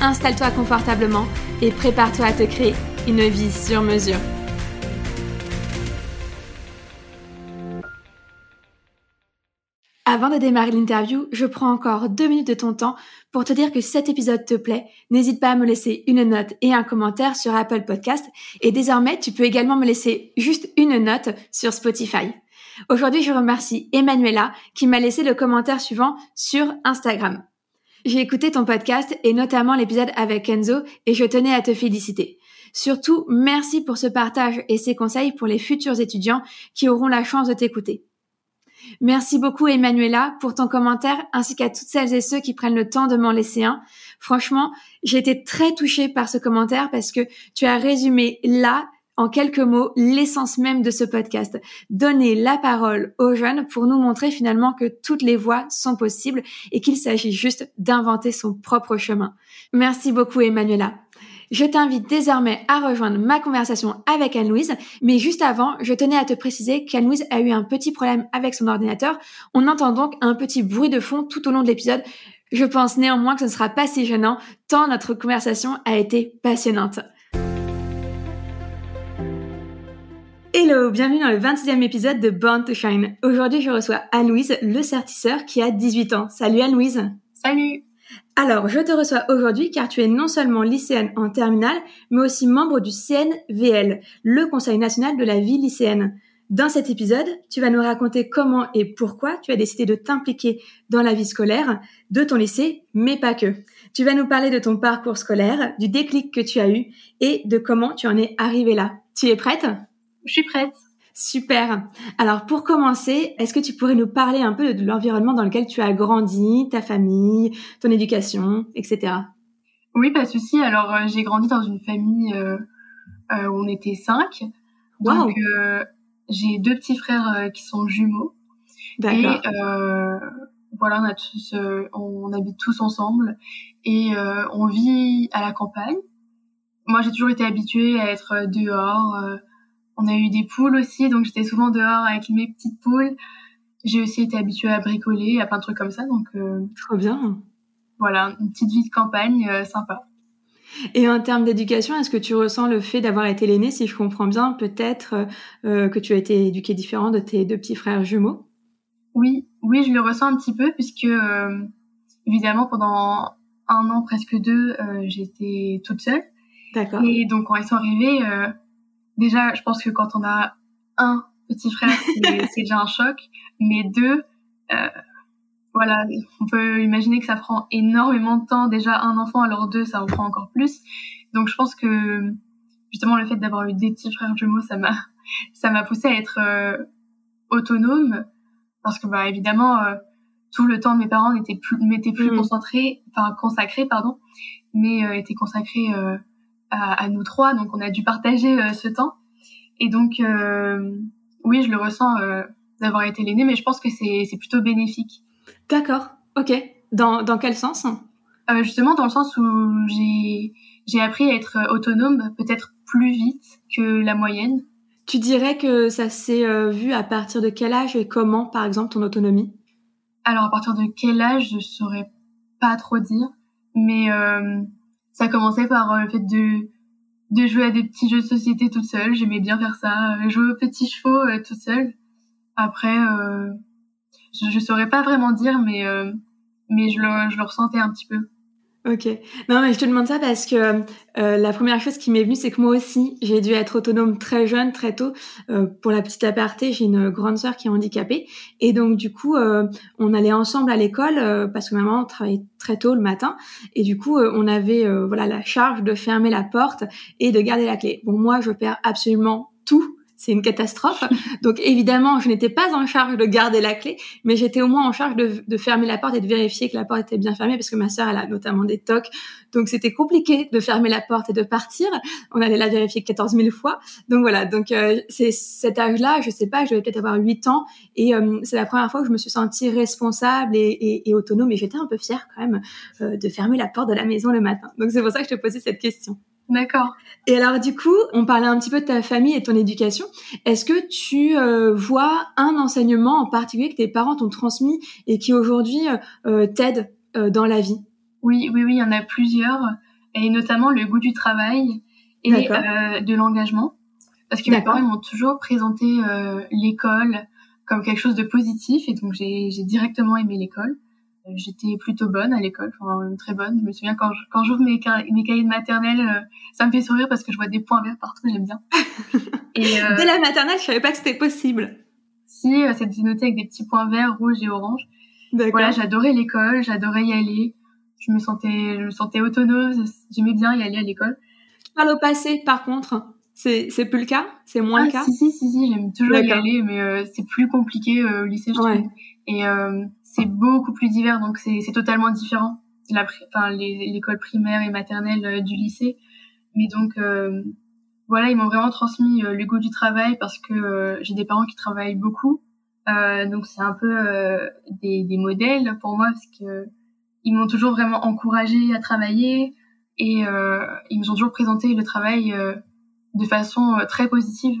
installe-toi confortablement et prépare-toi à te créer une vie sur mesure. Avant de démarrer l'interview, je prends encore deux minutes de ton temps pour te dire que cet épisode te plaît, n'hésite pas à me laisser une note et un commentaire sur Apple Podcast. Et désormais, tu peux également me laisser juste une note sur Spotify. Aujourd'hui, je remercie Emmanuela qui m'a laissé le commentaire suivant sur Instagram. J'ai écouté ton podcast et notamment l'épisode avec Enzo et je tenais à te féliciter. Surtout, merci pour ce partage et ces conseils pour les futurs étudiants qui auront la chance de t'écouter. Merci beaucoup Emmanuela pour ton commentaire ainsi qu'à toutes celles et ceux qui prennent le temps de m'en laisser un. Franchement, j'ai été très touchée par ce commentaire parce que tu as résumé là, en quelques mots, l'essence même de ce podcast. Donner la parole aux jeunes pour nous montrer finalement que toutes les voies sont possibles et qu'il s'agit juste d'inventer son propre chemin. Merci beaucoup Emmanuela. Je t'invite désormais à rejoindre ma conversation avec Anne-Louise, mais juste avant, je tenais à te préciser qu'Anne-Louise a eu un petit problème avec son ordinateur. On entend donc un petit bruit de fond tout au long de l'épisode. Je pense néanmoins que ce ne sera pas si gênant, tant notre conversation a été passionnante. Hello, bienvenue dans le 26e épisode de Born to Shine. Aujourd'hui, je reçois Anne-Louise, le certisseur qui a 18 ans. Salut Anne-Louise. Salut. Alors, je te reçois aujourd'hui car tu es non seulement lycéenne en terminale, mais aussi membre du CNVL, le Conseil national de la vie lycéenne. Dans cet épisode, tu vas nous raconter comment et pourquoi tu as décidé de t'impliquer dans la vie scolaire de ton lycée, mais pas que. Tu vas nous parler de ton parcours scolaire, du déclic que tu as eu et de comment tu en es arrivé là. Tu es prête? Je suis prête. Super. Alors pour commencer, est-ce que tu pourrais nous parler un peu de l'environnement dans lequel tu as grandi, ta famille, ton éducation, etc. Oui, pas de souci. Alors euh, j'ai grandi dans une famille euh, euh, où on était cinq. Donc j'ai deux petits frères qui sont jumeaux. D'accord. Et voilà, on, a tous, on habite tous ensemble et on vit à la campagne. Moi, j'ai toujours été habituée à être dehors on a eu des poules aussi, donc j'étais souvent dehors avec mes petites poules. J'ai aussi été habituée à bricoler, à plein de trucs comme ça, donc. Euh, Trop bien. Voilà, une petite vie de campagne euh, sympa. Et en termes d'éducation, est-ce que tu ressens le fait d'avoir été l'aîné, si je comprends bien, peut-être euh, que tu as été éduqué différent de tes deux petits frères jumeaux? Oui, oui, je le ressens un petit peu, puisque évidemment pendant un an, presque deux, j'étais toute seule. D'accord. Et donc quand ils sont arrivés, déjà, je pense que quand on a un petit frère, c'est déjà un choc, mais deux, euh, voilà, on peut imaginer que ça prend énormément de temps. Déjà, un enfant, alors deux, ça en prend encore plus. Donc, je pense que justement, le fait d'avoir eu des petits frères jumeaux, ça m'a, ça m'a poussé à être euh, autonome, parce que, bah, évidemment, euh, tout le temps de mes parents n'était plus, m'était plus mmh. concentré, enfin consacré, pardon, mais euh, était consacré à, nous trois, donc on a dû partager euh, ce temps. Et donc, euh, oui, je le ressens euh, d'avoir été l'aîné, mais je pense que c'est plutôt bénéfique. D'accord, ok. Dans, dans quel sens? Justement, dans le sens où j'ai appris à être autonome peut-être plus vite que la moyenne. Tu dirais que ça s'est vu à partir de quel âge et comment, par exemple, ton autonomie? Alors, à partir de quel âge, je saurais pas trop dire, mais ça commençait par le fait de de jouer à des petits jeux de société toute seule. J'aimais bien faire ça, jouer aux petits chevaux toute seule. Après, je, je saurais pas vraiment dire, mais mais je le, je le ressentais un petit peu. Ok. Non, mais je te demande ça parce que euh, la première chose qui m'est venue, c'est que moi aussi, j'ai dû être autonome très jeune, très tôt. Euh, pour la petite aparté, j'ai une grande sœur qui est handicapée. Et donc, du coup, euh, on allait ensemble à l'école euh, parce que maman travaillait très tôt le matin. Et du coup, euh, on avait voilà la charge de fermer la porte et de garder la clé. Bon, moi, je perds absolument tout c'est une catastrophe. Donc évidemment, je n'étais pas en charge de garder la clé, mais j'étais au moins en charge de, fermer la porte et de vérifier que la porte était bien fermée, parce que ma sœur, elle a notamment des tocs. Donc c'était compliqué de fermer la porte et de partir. On allait la vérifier 14 000 fois. Donc voilà, donc euh, c'est cet âge-là, je sais pas, je devais peut-être avoir 8 ans, et euh, c'est la première fois que je me suis sentie responsable et, et, et autonome, et j'étais un peu fière quand même euh, de fermer la porte de la maison le matin. Donc c'est pour ça que je te posais cette question. D'accord. Et alors du coup, on parlait un petit peu de ta famille et de ton éducation. Est-ce que tu euh, vois un enseignement en particulier que tes parents t'ont transmis et qui aujourd'hui euh, t'aide euh, dans la vie? Oui, oui, oui, il y en a plusieurs, et notamment le goût du travail et euh, de l'engagement. Parce que mes parents m'ont toujours présenté l'école comme quelque chose de positif, et donc j'ai directement aimé l'école j'étais plutôt bonne à l'école, enfin très bonne. Je me souviens quand quand j'ouvre mes, mes cahiers de maternelle, euh, ça me fait sourire parce que je vois des points verts partout, j'aime bien. Et euh, dès la maternelle, je savais pas que c'était possible. Si, euh, c'était noté avec des petits points verts, rouges et oranges. Voilà, j'adorais l'école, j'adorais y aller. Je me sentais, je me sentais autonome, j'aimais bien y aller à l'école. Tu parles au passé, par contre. C'est, c'est plus le cas? C'est moins le ah, cas? Si, si, si, si j'aime toujours y aller, mais euh, c'est plus compliqué au lycée, je trouve. Et c'est beaucoup plus divers, donc c'est totalement différent. Enfin, l'école primaire et maternelle euh, du lycée. Mais donc, euh, voilà, ils m'ont vraiment transmis euh, le goût du travail parce que j'ai des parents qui travaillent beaucoup. donc, c'est un peu des, des, modèles pour moi parce que ils m'ont toujours vraiment encouragé à travailler et ils nous ont toujours présenté le travail de façon très positive.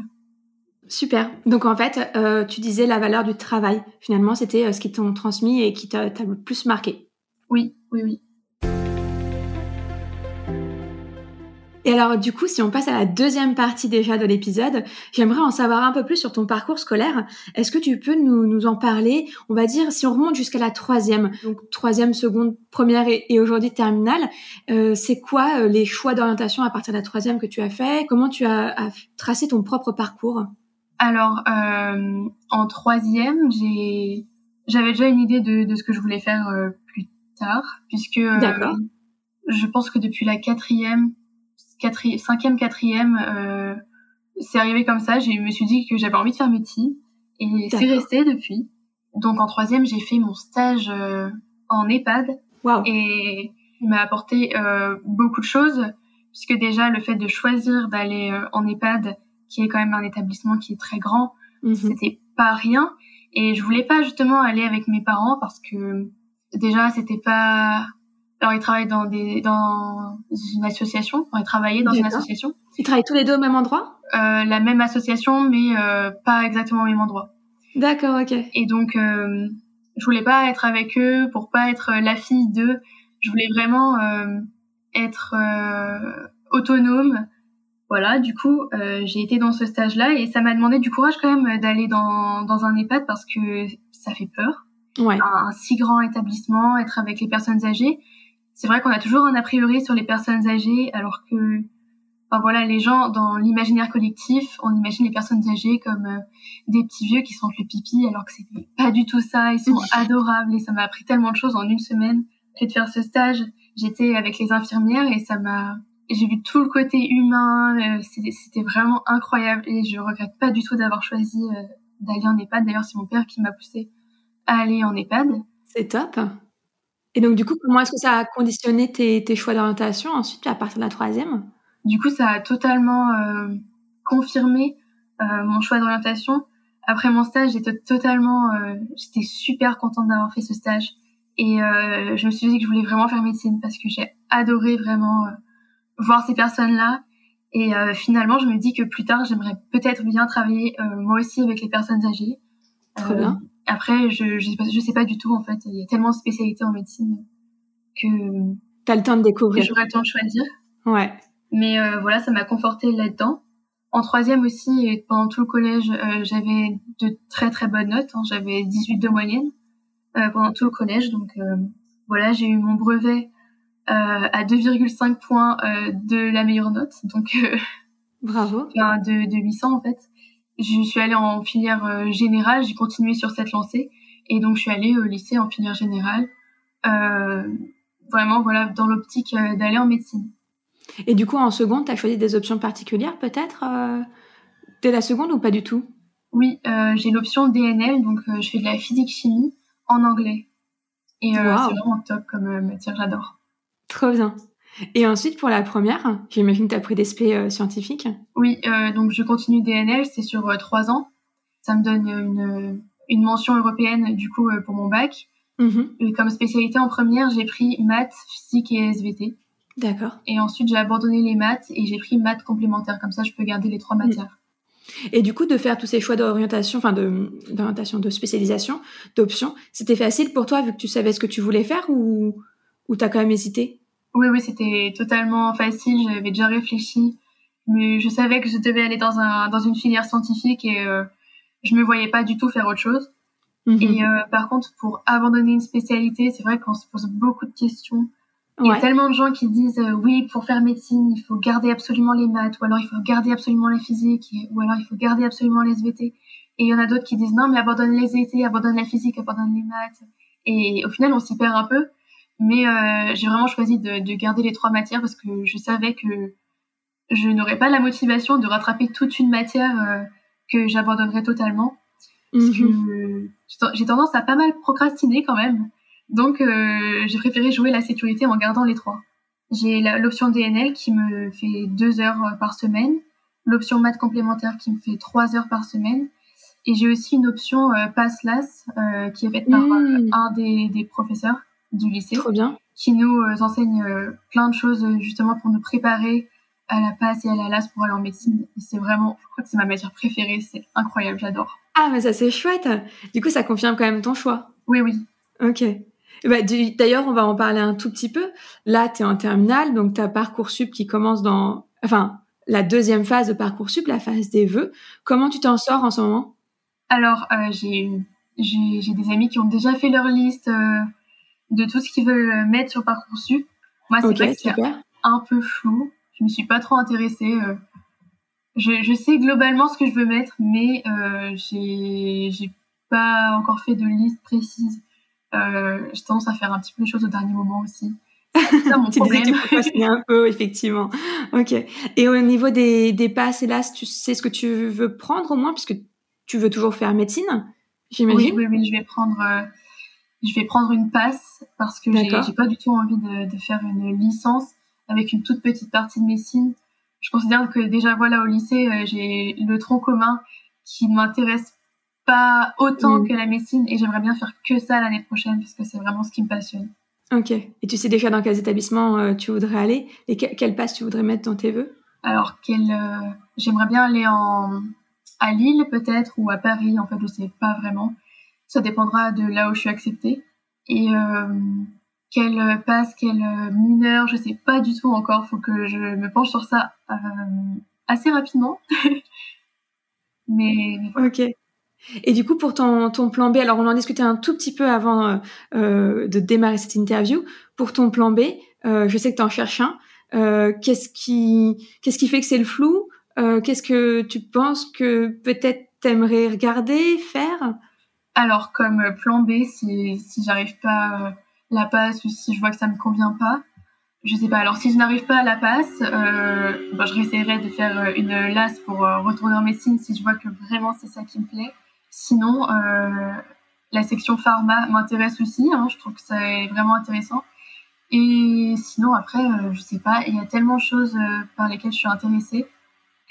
Super. Donc en fait, euh, tu disais la valeur du travail. Finalement, c'était euh, ce qui t'ont transmis et qui t'a le plus marqué. Oui, oui, oui. Et alors du coup, si on passe à la deuxième partie déjà de l'épisode, j'aimerais en savoir un peu plus sur ton parcours scolaire. Est-ce que tu peux nous, nous en parler? On va dire si on remonte jusqu'à la troisième, donc troisième, seconde, première et, aujourd'hui terminale, euh, c'est quoi les choix d'orientation à partir de la troisième que tu as fait? Comment tu as tracé ton propre parcours? Alors, euh, en troisième, j'ai, j'avais déjà une idée de, de, ce que je voulais faire euh, plus tard, puisque euh, je pense que depuis la quatrième, quatrième cinquième, quatrième, euh, c'est arrivé comme ça. Je me suis dit que j'avais envie de faire médecine, et c'est resté depuis. Donc en troisième, j'ai fait mon stage en EHPAD, wow. et il m'a apporté beaucoup de choses, puisque déjà le fait de choisir d'aller en EHPAD qui est quand même un établissement qui est très grand. Mhm. C'était pas rien. Et je voulais pas justement aller avec mes parents parce que déjà c'était pas. Alors ils travaillent dans des dans une association. Enfin, ils travaillaient dans une association. Ils travaillent tous les deux au même endroit? Euh, la même association, mais euh, pas exactement au même endroit. D'accord, ok. Et donc euh, je voulais pas être avec eux pour pas être la fille d'eux. Je voulais vraiment euh, être euh, autonome voilà, du coup, euh, j'ai été dans ce stage-là et ça m'a demandé du courage quand même d'aller dans, dans un EHPAD parce que ça fait peur. Ouais. Un, si grand établissement, être avec les personnes âgées. C'est vrai qu'on a toujours un a priori sur les personnes âgées alors que, enfin voilà, les gens dans l'imaginaire collectif, on imagine les personnes âgées comme euh, des petits vieux qui sentent le pipi alors que c'était pas du tout ça. Ils sont adorables et ça m'a appris tellement de choses en une semaine. Fait de faire ce stage, j'étais avec les infirmières et ça m'a j'ai vu tout le côté humain, euh, c'était vraiment incroyable et je regrette pas du tout d'avoir choisi euh, d'aller en EHPAD. D'ailleurs, c'est mon père qui m'a poussé à aller en EHPAD. C'est top. Et donc, du coup, comment est-ce que ça a conditionné tes, tes choix d'orientation ensuite à partir de la troisième? Du coup, ça a totalement euh, confirmé mon choix d'orientation. Après mon stage, j'étais totalement, j'étais super contente d'avoir fait ce stage. Et je me suis dit que je voulais vraiment faire médecine parce que j'ai adoré vraiment voir ces personnes-là Et finalement, je me dis que plus tard, j'aimerais peut-être bien travailler moi aussi avec les personnes âgées. Très bien. Après, je, je, je sais pas du tout en fait. Il y a tellement de spécialités en médecine que T'as le temps de découvrir. J'aurai le temps de choisir. Ouais. Mais euh, voilà, ça m'a conforté là-dedans. En troisième aussi, et pendant tout le collège, euh, j'avais de très très bonnes notes. Hein. J'avais 18 de moyenne euh, pendant tout le collège. Donc euh, voilà, j'ai eu mon brevet à 2,5 points de la meilleure note. Donc bravo. Enfin, de, de 800 en fait. Je suis allée en filière générale. J'ai continué sur cette lancée. Et donc je suis allée au lycée en filière générale. Euh, vraiment voilà dans l'optique euh, d'aller en médecine. Et du coup, en seconde, tu as choisi des options particulières peut-être euh, dès la seconde ou pas du tout? Oui, euh, j'ai l'option DNL, donc je fais de la physique-chimie en anglais. Et c'est vraiment top comme matière, j'adore. Trop bien. Et ensuite, pour la première, j'imagine que tu as pris des spé scientifiques Oui, donc je continue DNL, c'est sur trois ans. Ça me donne une, une mention européenne, du coup, pour mon bac. Mm-hmm. comme spécialité en première, j'ai pris maths, physique et SVT. D'accord. Et ensuite, j'ai abandonné les maths et j'ai pris maths complémentaires. Comme ça, je peux garder les trois mm. matières. Et du coup, de faire tous ces choix d'orientation, enfin d'orientation, de, spécialisation, d'options, c'était facile pour toi vu que tu savais ce que tu voulais faire ou, ou t'as quand même hésité? Oui, oui, c'était totalement facile. J'avais déjà réfléchi. Mais je savais que je devais aller dans, un, dans une filière scientifique et euh, je me voyais pas du tout faire autre chose. Mhm. Et euh, par contre, pour abandonner une spécialité, c'est vrai qu'on se pose beaucoup de questions. Il y a tellement de gens qui disent euh, oui, pour faire médecine, il faut garder absolument les maths, ou alors il faut garder absolument la physique, ou alors il faut garder absolument les SVT. Et il y en a d'autres qui disent non, mais abandonne les SVT, abandonne la physique, abandonne les maths. Et au final, on s'y perd un peu. Mais euh, j'ai vraiment choisi de, de, garder les trois matières parce que je savais que je n'aurais pas la motivation de rattraper toute une matière euh, que j'abandonnerais totalement. Mhm. j'ai tendance à pas mal procrastiner quand même. Donc, euh, j'ai préféré jouer la sécurité en gardant les trois. J'ai l'option DNL qui me fait deux heures euh, par semaine, l'option maths complémentaire qui me fait trois heures par semaine, et j'ai aussi une option euh, PASSLAS euh, qui est faite par mhm. un des, des, professeurs du lycée, Trop bien. qui nous enseigne plein de choses justement pour nous préparer à la passe et à la LAS pour aller en médecine. C'est vraiment, je crois que c'est ma matière préférée, c'est incroyable, j'adore. Ah, mais ça c'est chouette. Du coup, ça confirme quand même ton choix. Oui, oui. Ok. Bah, d'ailleurs, on va en parler un tout petit peu. Là, tu es en terminale, donc tu as Parcoursup qui commence dans... Enfin, la deuxième phase de Parcoursup, la phase des vœux. Comment tu t'en sors en ce moment? Alors, euh, j'ai des amis qui ont déjà fait leur liste euh, de tout ce qu'ils veulent mettre sur Parcoursup. Moi, c'est okay, un peu flou je me suis pas trop intéressée. Euh. Je, je, sais globalement ce que je veux mettre, mais euh, j'ai pas encore fait de liste précise. Euh, j'ai tendance à faire un petit peu les choses au dernier moment aussi. C'est ça mon problème. tu un peu, effectivement. Ok. Et au niveau des, des passes, hélas, tu sais ce que tu veux prendre au moins, puisque tu veux toujours faire médecine, j'imagine? Oui, oui, oui, je vais prendre, euh, je vais prendre une passe parce que j'ai pas du tout envie de, de, faire une licence avec une toute petite partie de médecine. Je considère que déjà voilà au lycée euh, j'ai le tronc commun qui ne m'intéresse pas autant mm. que la médecine et j'aimerais bien faire que ça l'année prochaine parce que c'est vraiment ce qui me passionne. Ok. Et tu sais déjà dans quels établissements euh, tu voudrais aller et que, quelle passe tu voudrais mettre dans tes vœux Alors, euh, j'aimerais bien aller en... à Lille peut-être ou à Paris. En fait, je sais pas vraiment. Ça dépendra de là où je suis acceptée. Et quelle euh, passe, quelle euh, mineur, je sais pas du tout encore. Faut que je me penche sur ça euh, assez rapidement. mais, ok. Et du coup, pour ton, ton plan B, alors on en discutait un tout petit peu avant euh, de démarrer cette interview. Pour ton plan B, euh, je sais que tu en cherches un. Euh, qu'est-ce qui, qu'est-ce qui fait que c'est le flou? Qu'est-ce que tu penses que peut-être t'aimerais regarder, faire? Alors, comme plan B, si, si j'arrive pas la passe ou si je vois que ça me convient pas. Je sais pas. Alors si je n'arrive pas à la passe, euh, je réessayerai de faire euh, une LAS pour euh, retourner en médecine si je vois que vraiment c'est ça qui me plaît. Sinon, euh, la section pharma m'intéresse aussi. Hein, je trouve que c'est vraiment intéressant. Et sinon après, euh, je sais pas. Il y a tellement de choses par lesquelles je suis intéressée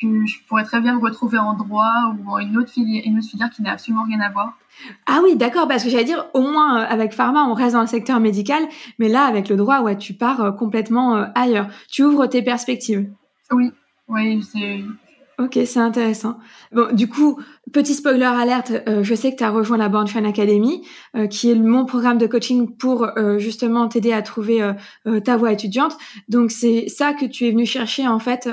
que je pourrais très bien me retrouver en droit ou en une autre filière, une autre filière qui n'a absolument rien à voir. Ah oui, d'accord, parce que j'allais dire, au moins euh, avec pharma, on reste dans le secteur médical, mais là, avec le droit, ouais, tu pars euh, complètement euh, ailleurs. Tu ouvres tes perspectives. Oui, Oui, c'est Ok, c'est intéressant. Bon, du coup, petit spoiler alerte, euh, je sais que tu as rejoint la Born Academy, euh, qui est mon programme de coaching pour euh, justement t'aider à trouver ta voie étudiante. Donc c'est ça que tu es venu chercher en fait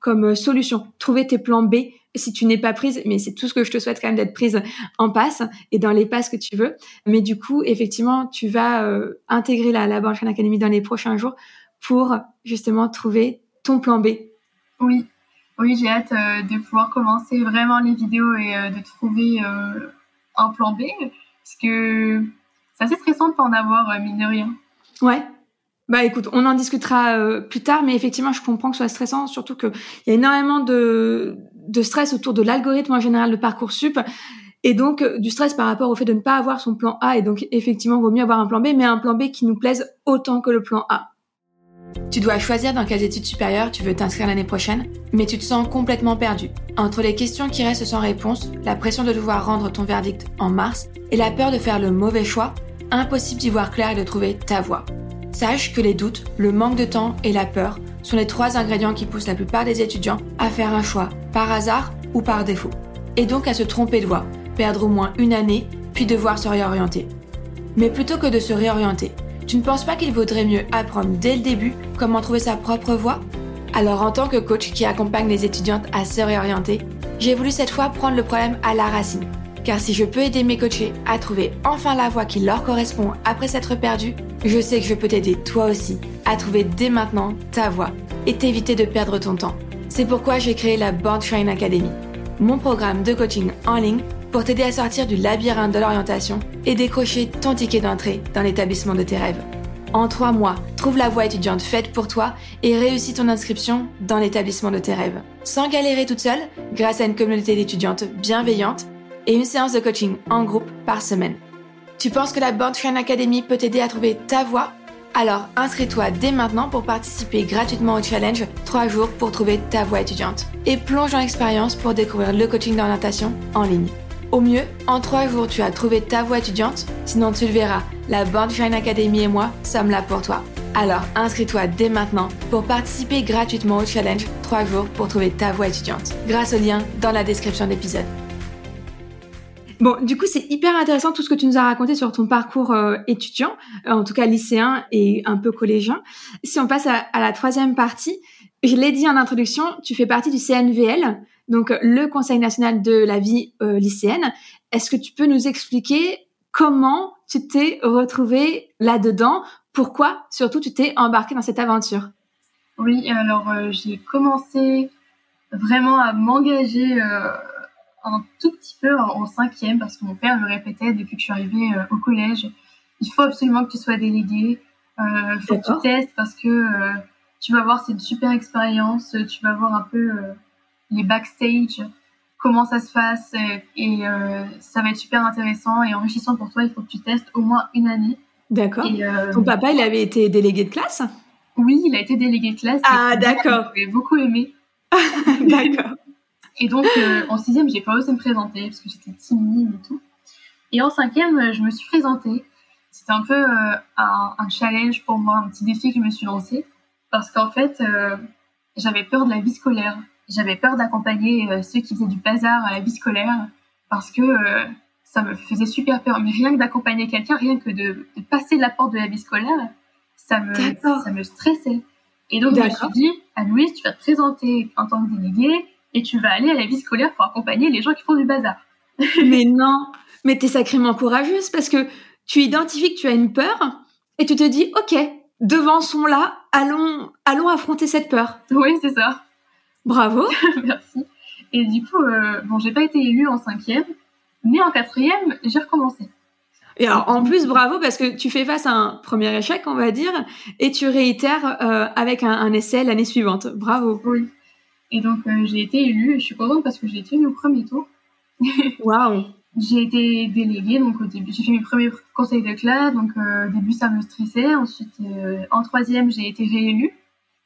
comme solution, trouver tes plans B si tu n'es pas prise, mais c'est tout ce que je te souhaite quand même d'être prise en passe et dans les passes que tu veux. Mais du coup, effectivement, tu vas intégrer la, la Born Academy dans les prochains jours pour justement trouver ton plan B. Oui, oui, j'ai hâte euh, de pouvoir commencer vraiment les vidéos et euh, de trouver euh, un plan B, parce que c'est assez stressant de pas en avoir, mine de rien. Ouais. Bah écoute, on en discutera plus tard, mais effectivement, je comprends que ce soit stressant, surtout qu'il y a énormément de, de stress autour de l'algorithme en général de Parcoursup. Et donc, du stress par rapport au fait de ne pas avoir son plan A. Et donc, effectivement, il vaut mieux avoir un plan B, mais un plan B qui nous plaise autant que le plan A. Tu dois choisir dans quelles études supérieures tu veux t'inscrire l'année prochaine, mais tu te sens complètement perdu. Entre les questions qui restent sans réponse, la pression de devoir rendre ton verdict en mars et la peur de faire le mauvais choix, impossible d'y voir clair et de trouver ta voie. Sache que les doutes, le manque de temps et la peur sont les trois ingrédients qui poussent la plupart des étudiants à faire un choix, par hasard ou par défaut. Et donc à se tromper de voie, perdre au moins une année, puis devoir se réorienter. Mais plutôt que de se réorienter, tu ne penses pas qu'il vaudrait mieux apprendre dès le début comment trouver sa propre voie? Alors en tant que coach qui accompagne les étudiantes à se réorienter, j'ai voulu cette fois prendre le problème à la racine. Car si je peux aider mes coachés à trouver enfin la voie qui leur correspond après s'être perdus, je sais que je peux t'aider toi aussi à trouver dès maintenant ta voie et t'éviter de perdre ton temps. C'est pourquoi j'ai créé la Shine Academy, mon programme de coaching en ligne pour t'aider à sortir du labyrinthe de l'orientation et décrocher ton ticket d'entrée dans l'établissement de tes rêves. En trois mois, trouve la voie étudiante faite pour toi et réussis ton inscription dans l'établissement de tes rêves. Sans galérer toute seule, grâce à une communauté d'étudiantes bienveillantes et une séance de coaching en groupe par semaine. Tu penses que la Train Academy peut t'aider à trouver ta voie? Alors inscris-toi dès maintenant pour participer gratuitement au challenge 3 jours pour trouver ta voie étudiante et plonge dans l'expérience pour découvrir le coaching d'orientation en ligne. Au mieux, en trois jours, tu as trouvé ta voie étudiante. Sinon, tu le verras, la Born Academy et moi sommes là pour toi. Alors, inscris-toi dès maintenant pour participer gratuitement au challenge 3 jours pour trouver ta voie étudiante, grâce au lien dans la description de l'épisode. Bon, du coup, c'est hyper intéressant tout ce que tu nous as raconté sur ton parcours euh, étudiant, euh, en tout cas lycéen et un peu collégien. Si on passe à la troisième partie, je l'ai dit en introduction, tu fais partie du CNVL, donc le Conseil national de la vie euh, lycéenne. Est-ce que tu peux nous expliquer comment tu t'es retrouvé là-dedans? Pourquoi surtout tu t'es embarqué dans cette aventure? Oui, alors euh, j'ai commencé vraiment à m'engager euh, un tout petit peu en, cinquième parce que mon père me répétait depuis que je suis arrivée au collège, il faut absolument que tu sois délégué, il faut que tu testes parce que tu vas voir, c'est une super expérience, tu vas voir un peu les backstage, comment ça se passe et, euh, ça va être super intéressant et enrichissant pour toi. Il faut que tu testes au moins une année. D'accord. Euh, Ton papa, il avait été délégué de classe? Oui, il a été délégué de classe. Ah, d'accord. J'ai beaucoup aimé. d'accord. Et donc, euh, en sixième, j'ai pas osé me présenter parce que j'étais timide et tout. Et en cinquième, je me suis présentée. C'était un peu un, un, challenge pour moi, un petit défi que je me suis lancé. Parce qu'en fait, j'avais peur de la vie scolaire j'avais peur d'accompagner euh, ceux qui faisaient du bazar à la vie scolaire parce que euh, ça me faisait super peur. Mais rien que d'accompagner quelqu'un, rien que de, passer la porte de la vie scolaire, ça me, ça me stressait. Et donc, je me suis dit, à Louise, tu vas te présenter en tant que déléguée et tu vas aller à la vie scolaire pour accompagner les gens qui font du bazar. mais non, mais t'es sacrément courageuse parce que tu identifies que tu as une peur et tu te dis, ok, devançons-la, allons, allons affronter cette peur. Oui, c'est ça. Bravo. Merci. Et du coup, euh, bon, j'ai pas été élue en cinquième, mais en quatrième, j'ai recommencé. Et alors, en plus, bravo parce que tu fais face à un premier échec, on va dire, et tu réitères euh, avec un, essai l'année suivante. Bravo. Oui. Et donc, euh, j'ai été élue. Je suis contente parce que j'ai été élue au premier tour. Waouh. j'ai été déléguée, donc au début, j'ai fait mes premiers conseils de classe. Donc, au début, ça me stressait. Ensuite, en troisième, j'ai été réélue.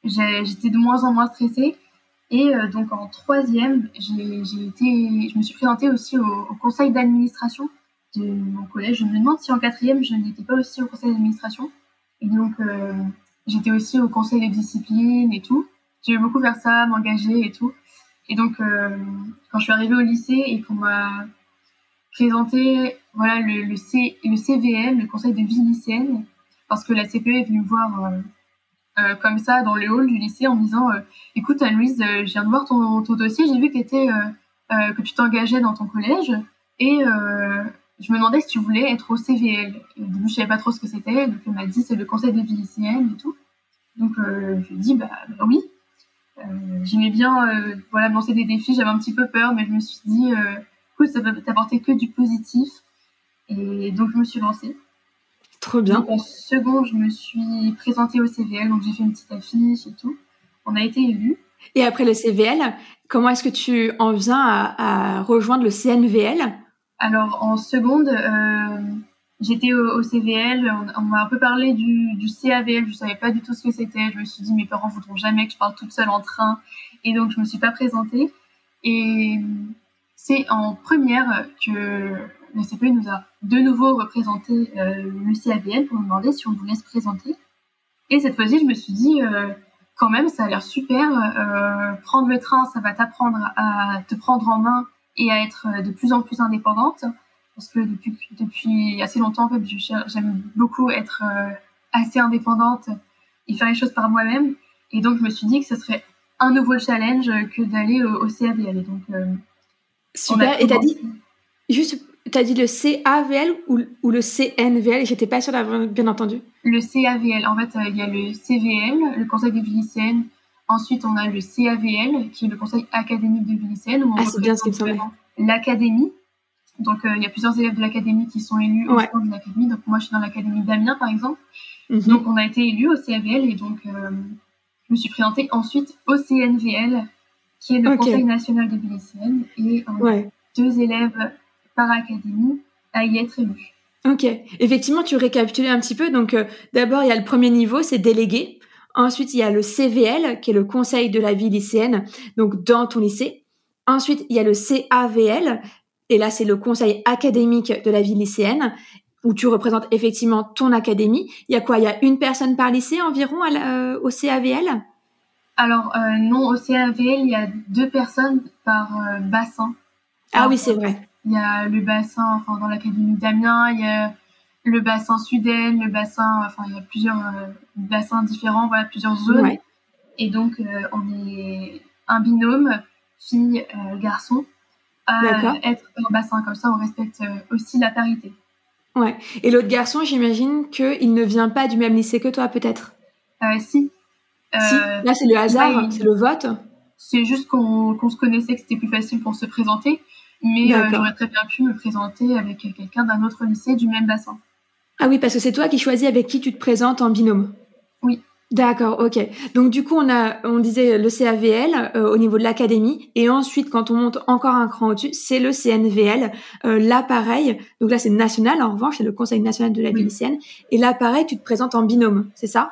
J'étais de moins en moins stressée. Et euh, donc en troisième, j'ai été, je me suis présentée aussi au, conseil d'administration de mon collège. Je me demande si en quatrième, je n'étais pas aussi au conseil d'administration. Et donc euh, j'étais aussi au conseil de discipline et tout. j'aimais beaucoup faire ça, m'engager et tout. Et donc, euh, quand je suis arrivée au lycée et qu'on m'a présenté voilà, le, le, C, le CVL, le conseil de vie lycéenne, parce que la CPE est venue me voir euh, euh, comme ça dans le hall du lycée en me disant Écoute, Anne-Louise, je viens de voir ton, ton dossier, j'ai vu que, étais, que tu t'engageais dans ton collège et je me demandais si tu voulais être au CVL. Et au je savais pas trop ce que c'était, donc elle m'a dit C'est le conseil de vie lycéenne et tout. Donc, je lui ai dit bah, bah oui. Euh, j'aimais bien euh, voilà, lancer des défis, j'avais un petit peu peur, mais je me suis dit, euh, écoute, ça va t'apporter que du positif. Et donc, je me suis lancée. Trop bien. en seconde, je me suis présentée au CVL, donc j'ai fait une petite affiche et tout. On a été élus. Et après le CVL, comment est-ce que tu en viens à, rejoindre le CNVL Alors, en seconde, J'étais au, CVL, on, m'a un peu parlé du, du CAVL, je savais pas du tout ce que c'était. Je me suis dit, mes parents voudront jamais que je parle toute seule en train. Et donc, je me suis pas présentée. Et c'est en première que le CPE nous a de nouveau représenté euh, le CAVL pour nous demander si on voulait se présenter. Et cette fois-ci, je me suis dit, euh, quand même, ça a l'air super. Euh, prendre le train, ça va t'apprendre à te prendre en main et à être de plus en plus indépendante parce que depuis, depuis assez longtemps, en fait, j'aime beaucoup être assez indépendante et faire les choses par moi-même. Et donc, je me suis dit que ce serait un nouveau challenge que d'aller au, au, CAVL. donc, euh, Super. Et t'as dit, juste, t'as dit le CAVL ou, ou le CNVL J'étais pas sûre d'avoir bien entendu. Le CAVL. En fait, euh, il y a le CVL, le Conseil des lycéennes. Ensuite, on a le CAVL, qui est le Conseil académique de villes lycéennes. ah, c'est bien ce qui me. L'académie, donc, euh, il y a plusieurs élèves de l'académie qui sont élus au sein de l'académie. Donc, moi, je suis dans l'académie d'Amiens, par exemple. Mhm. Donc, on a été élus au CAVL et donc, euh, je me suis présentée ensuite au CNVL, qui est le Conseil national des lycéennes, et deux élèves par académie à y être élus. Ok, effectivement, tu récapitules un petit peu. Donc, euh, d'abord, il y a le premier niveau, c'est délégué. Ensuite, il y a le CVL, qui est le Conseil de la vie lycéenne, donc dans ton lycée. Ensuite, il y a le CAVL, et là, c'est le conseil académique de la vie lycéenne où tu représentes effectivement ton académie. Il y a quoi? Il y a une personne par lycée environ euh, au CAVL Alors euh, non, au CAVL, il y a deux personnes par bassin. Ah oui, c'est vrai. Il y a le bassin, enfin dans l'académie d'Amiens, il y a le bassin Sudène, le bassin, enfin il y a plusieurs bassins différents, voilà plusieurs zones. Et donc on est un binôme fille-garçon être dans bassin. Comme ça, on respecte euh, aussi la parité. Ouais. Et l'autre garçon, j'imagine qu'il ne vient pas du même lycée que toi, peut-être? Euh, Si. si. Euh, Là, c'est le hasard, c'est le vote. C'est juste qu'on se connaissait, que c'était plus facile pour se présenter. Mais j'aurais très bien pu me présenter avec quelqu'un d'un autre lycée du même bassin. Ah oui, parce que c'est toi qui choisis avec qui tu te présentes en binôme. Oui. D'accord, ok. Donc du coup, on a, on disait le CAVL euh, au niveau de l'académie, et ensuite, quand on monte encore un cran au-dessus, c'est le CNVL. Euh, là, pareil. Donc là, c'est national. En revanche, c'est le Conseil national de la vie lycéenne. Et là, pareil, tu te présentes en binôme, c'est ça?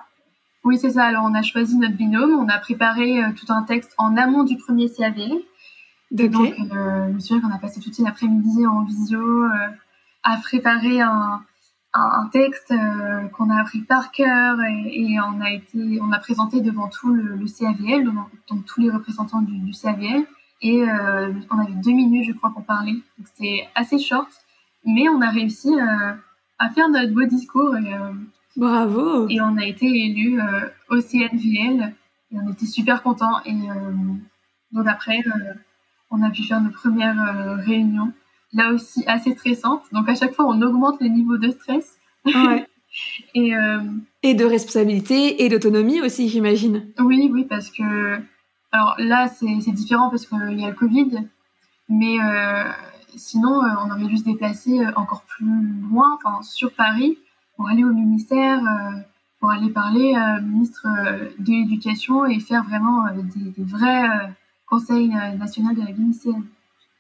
Oui, c'est ça. Alors, on a choisi notre binôme. On a préparé euh, tout un texte en amont du premier CAVL. Donc, je me souviens qu'on a passé toute l'après-midi en visio à préparer un un, texte euh, qu'on a appris par cœur et, on a été, on a présenté devant tout le, CAVL, donc, tous les représentants du, CAVL. Et euh, on avait deux minutes, je crois, pour parler. C'était assez short, mais on a réussi euh, à faire notre beau discours. Et, Bravo. Et on a été élu au CNVL et on était super contents. Et donc après, on a pu faire nos premières réunions là aussi assez stressante. Donc à chaque fois, on augmente le niveau de stress. et, euh, et de responsabilité et d'autonomie aussi, j'imagine. Oui, oui, parce que alors là, c'est différent parce qu'il y a le Covid, mais euh, sinon, euh, on aurait dû se déplacer encore plus loin, enfin sur Paris, pour aller au ministère, pour aller parler au ministre de l'Éducation et faire vraiment des, des vrais conseils nationaux de la vie lycéenne.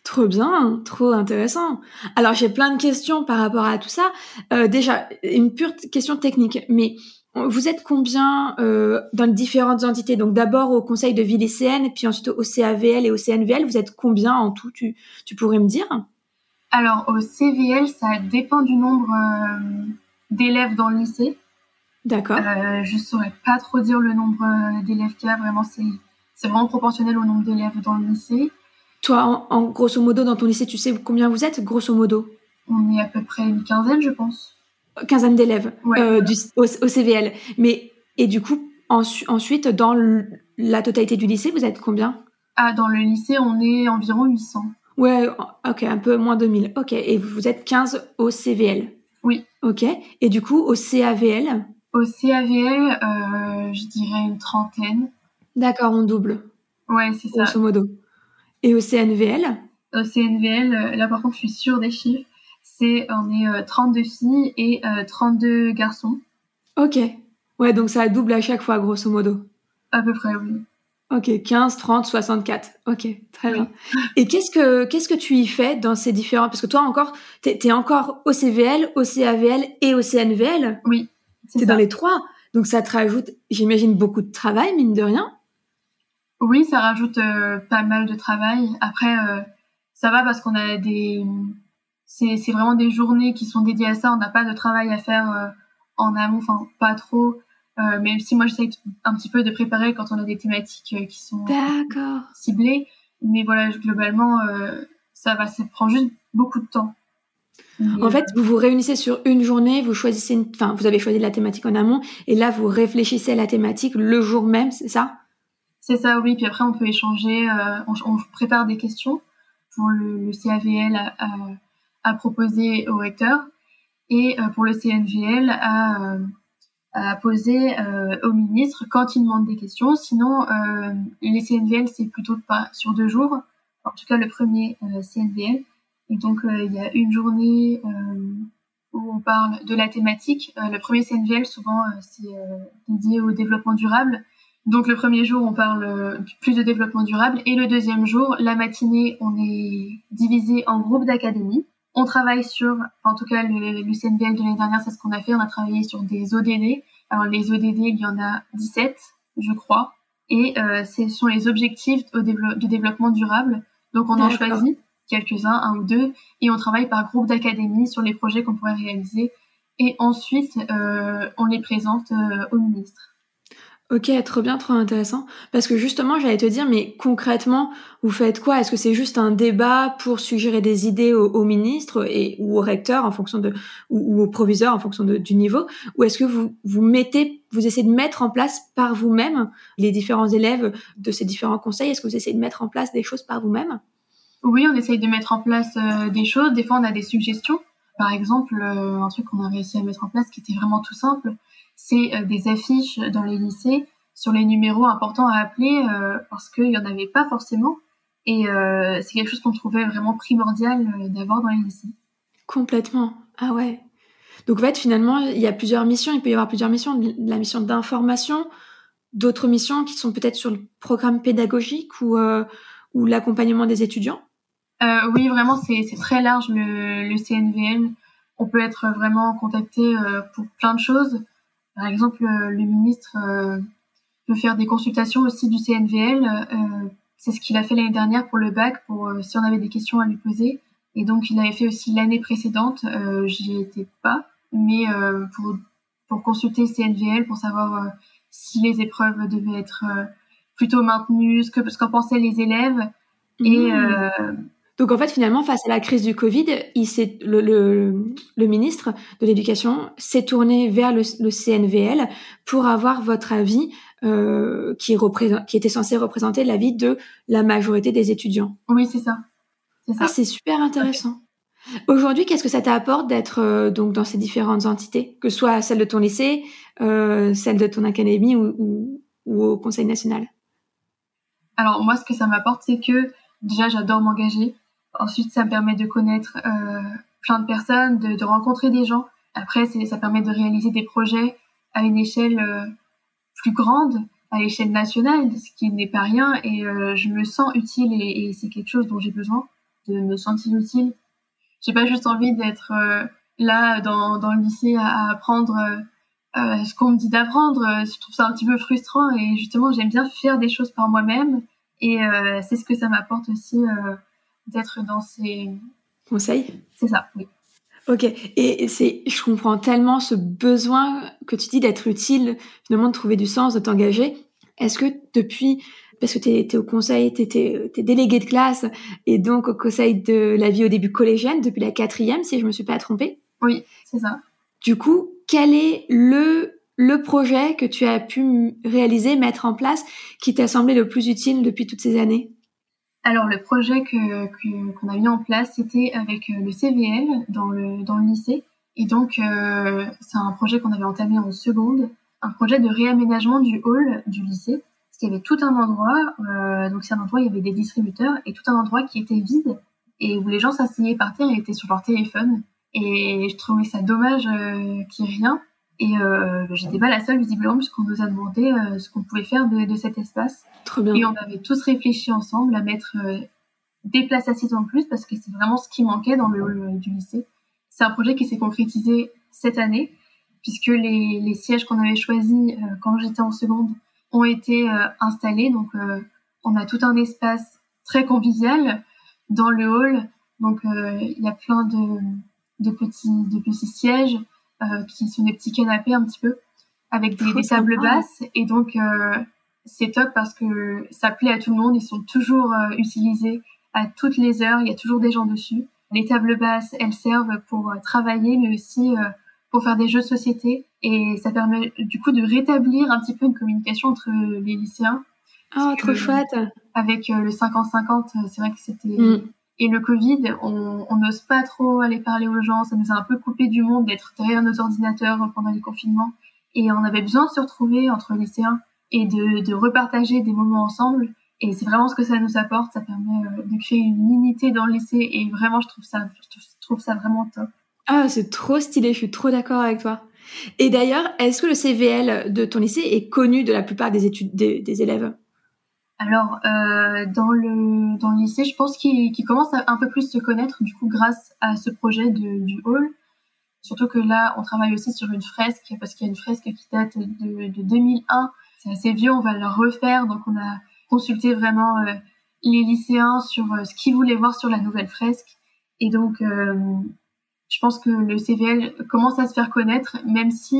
Trop bien, trop intéressant. Alors j'ai plein de questions par rapport à tout ça. Euh, déjà, une pure question technique, mais vous êtes combien euh, dans les différentes entités? Donc d'abord au conseil de vie lycéenne, puis ensuite au CAVL et au CNVL, vous êtes combien en tout? Tu, tu pourrais me dire? Alors au CVL, ça dépend du nombre euh, d'élèves dans le lycée. D'accord. je saurais pas trop dire le nombre d'élèves qu'il y a, vraiment c'est c'est vraiment proportionnel au nombre d'élèves dans le lycée. Toi, en, grosso modo, dans ton lycée, tu sais combien vous êtes, grosso modo? On est à peu près une quinzaine, je pense. Quinzaine d'élèves euh, au, CVL. Mais, et du coup, ensuite, dans la totalité du lycée, vous êtes combien? Ah, dans le lycée, on est environ 800. Ouais, ok, un peu moins de 1000. Ok, et vous êtes 15 au CVL Oui. Ok, et du coup, au CAVL Au CAVL, euh, je dirais une trentaine. D'accord, on double. Ouais, c'est ça. Grosso modo. Et au CNVL Au CNVL, euh, là par contre, je suis sûre des chiffres. C'est, on est 32 euh, filles et 32 euh, garçons. Ok. Ouais, donc ça double à chaque fois, grosso modo. À peu près, oui. Ok, 15, 30, 64. Ok, très bien. Et qu'est-ce que qu'est-ce que tu y fais dans ces différents Parce que toi encore, t'es es encore au CVL, au CAVL et au CNVL. Oui. C'est dans les trois. Donc ça te rajoute, j'imagine, beaucoup de travail, mine de rien. Oui, ça rajoute euh, pas mal de travail. Après, euh, ça va parce qu'on a des... C'est vraiment des journées qui sont dédiées à ça. On n'a pas de travail à faire euh, en amont, enfin pas trop. même si moi j'essaie un petit peu de préparer quand on a des thématiques qui sont ciblées. Mais voilà, globalement, ça va, ça prend juste beaucoup de temps. En fait, vous vous réunissez sur une journée, vous choisissez, enfin, vous avez choisi la thématique en amont, et là, vous réfléchissez à la thématique le jour même, c'est ça? C'est ça, oui. Puis après, on peut échanger. Euh, on, prépare des questions pour le, CAVL à, proposer au recteur et euh, pour le CNVL à, à poser euh, au ministre quand il demande des questions. Sinon, les CNVL, c'est plutôt pas sur deux jours. En tout cas, le premier CNVL. Et donc, il y a une journée où on parle de la thématique. le premier CNVL, souvent, c'est dédié au développement durable. Donc le premier jour, on parle euh, plus de développement durable et le deuxième jour, la matinée, on est divisé en groupes d'académie. On travaille sur, en tout cas le, le CNBL de l'année dernière, c'est ce qu'on a fait, on a travaillé sur des ODD. Alors les ODD, il y en a 17, je crois, et euh, ce sont les objectifs au de développement durable. Donc on en choisit quelques-uns, un ou deux, et on travaille par groupe d'académie sur les projets qu'on pourrait réaliser. Et ensuite, euh, on les présente euh, au ministre. Ok, trop bien, trop intéressant. Parce que justement, j'allais te dire, mais concrètement, vous faites quoi? Est-ce que c'est juste un débat pour suggérer des idées au, ministre et ou au recteur en fonction de ou, au proviseur en fonction du niveau? Ou est-ce que vous vous mettez, vous essayez de mettre en place par vous-même les différents élèves de ces différents conseils? Est-ce que vous essayez de mettre en place des choses par vous-même? Oui, on essaye de mettre en place euh, des choses. Des fois, on a des suggestions. Par exemple, euh, un truc qu'on a réussi à mettre en place qui était vraiment tout simple c'est euh, des affiches dans les lycées sur les numéros importants à appeler euh, parce qu'il n'y en avait pas forcément. Et euh, c'est quelque chose qu'on trouvait vraiment primordial d'avoir dans les lycées. Complètement. Ah ouais. Donc en fait, finalement, il y a plusieurs missions. Il peut y avoir plusieurs missions. La mission d'information, d'autres missions qui sont peut-être sur le programme pédagogique ou, ou l'accompagnement des étudiants. oui, vraiment, c'est très large le, le, CNVL. On peut être vraiment contacté pour plein de choses. Par exemple, euh, le ministre euh, peut faire des consultations aussi du CNVL. Euh, c'est ce qu'il a fait l'année dernière pour le bac, pour si on avait des questions à lui poser. Et donc, il avait fait aussi l'année précédente. J'y étais pas, mais pour pour consulter le CNVL pour savoir si les épreuves devaient être plutôt maintenues, ce que ce qu'en pensaient les élèves. Et mmh. Donc en fait, finalement, face à la crise du Covid, il le, le, le, ministre de l'Éducation s'est tourné vers le, le, CNVL pour avoir votre avis euh, qui, était censé représenter l'avis de la majorité des étudiants. Oui, c'est ça. C'est ah, super intéressant. Aujourd'hui, qu'est-ce que ça t'apporte d'être euh, donc dans ces différentes entités, que ce soit celle de ton lycée, euh, celle de ton académie ou, ou, ou au Conseil national? Alors moi, ce que ça m'apporte, c'est que déjà, j'adore m'engager. Ensuite, ça me permet de connaître euh, plein de personnes, de, de, rencontrer des gens. Après, ça permet de réaliser des projets à une échelle euh, plus grande, à l'échelle nationale, ce qui n'est pas rien. Et euh, je me sens utile et, et c'est quelque chose dont j'ai besoin, de me sentir utile. J'ai pas juste envie d'être euh, là dans, dans le lycée à, apprendre ce qu'on me dit d'apprendre. Je trouve ça un petit peu frustrant et justement, j'aime bien faire des choses par moi-même. Et c'est ce que ça m'apporte aussi d'être dans ces conseils? C'est ça, oui. Ok, et c'est, je comprends tellement ce besoin que tu dis d'être utile, finalement de trouver du sens, de t'engager. Est-ce que depuis parce que tu es, au conseil, tu es, délégué de classe et donc au conseil de la vie au début collégienne depuis la quatrième, si je me suis pas trompée? Oui, c'est ça. Du coup, quel est le, le projet que tu as pu réaliser, mettre en place, qui t'a semblé le plus utile depuis toutes ces années? Alors le projet que qu'on a mis en place, c'était avec euh, le CVL dans le dans le lycée. Et donc euh, c'est un projet qu'on avait entamé en seconde, un projet de réaménagement du hall du lycée. Parce qu'il y avait tout un endroit, euh, donc c'est un endroit où il y avait des distributeurs et tout un endroit qui était vide et où les gens s'asseyaient par terre et étaient sur leur téléphone. Et je trouvais ça dommage euh, qu'il n'y ait rien. Et euh, j'étais pas la seule visiblement puisqu'on nous a demandé euh, ce qu'on pouvait faire de, de, cet espace. Trop bien. Et on avait tous réfléchi ensemble à mettre euh, des places assises en plus parce que c'est vraiment ce qui manquait dans le hall du lycée. C'est un projet qui s'est concrétisé cette année puisque les, les sièges qu'on avait choisis euh, quand j'étais en seconde ont été installés. Donc on a tout un espace très convivial dans le hall. Donc il y a plein de, de petits de petits sièges euh, qui sont des petits canapés un petit peu avec des, tables basses et donc euh, c'est top parce que ça plaît à tout le monde ils sont toujours euh, utilisés à toutes les heures il y a toujours des gens dessus les tables basses elles servent pour travailler mais aussi pour faire des jeux de société et ça permet du coup de rétablir un petit peu une communication entre les lycéens. Ah, trop chouette. Avec le 50-50, c'est vrai que c'était mm. Et le Covid, on n'ose pas trop aller parler aux gens. Ça nous a un peu coupé du monde d'être derrière nos ordinateurs pendant les confinements. Et on avait besoin de se retrouver entre lycéens et de, de repartager des moments ensemble. Et c'est vraiment ce que ça nous apporte. Ça permet euh, de créer une unité dans le lycée. Et vraiment, je trouve ça, je trouve ça vraiment top. Ah, c'est trop stylé. Je suis trop d'accord avec toi. Et d'ailleurs, est-ce que le CVL de ton lycée est connu de la plupart des études des élèves? Alors, euh, dans, le, dans lycée, je pense qu'il commence à un peu plus se connaître, du coup, grâce à ce projet de, du hall. Surtout que là, on travaille aussi sur une fresque, parce qu'il y a une fresque qui date de, de 2001. C'est assez vieux, on va la refaire. Donc, on a consulté vraiment euh, les lycéens sur euh, ce qu'ils voulaient voir sur la nouvelle fresque. Et donc, euh, je pense que le CVL commence à se faire connaître, même si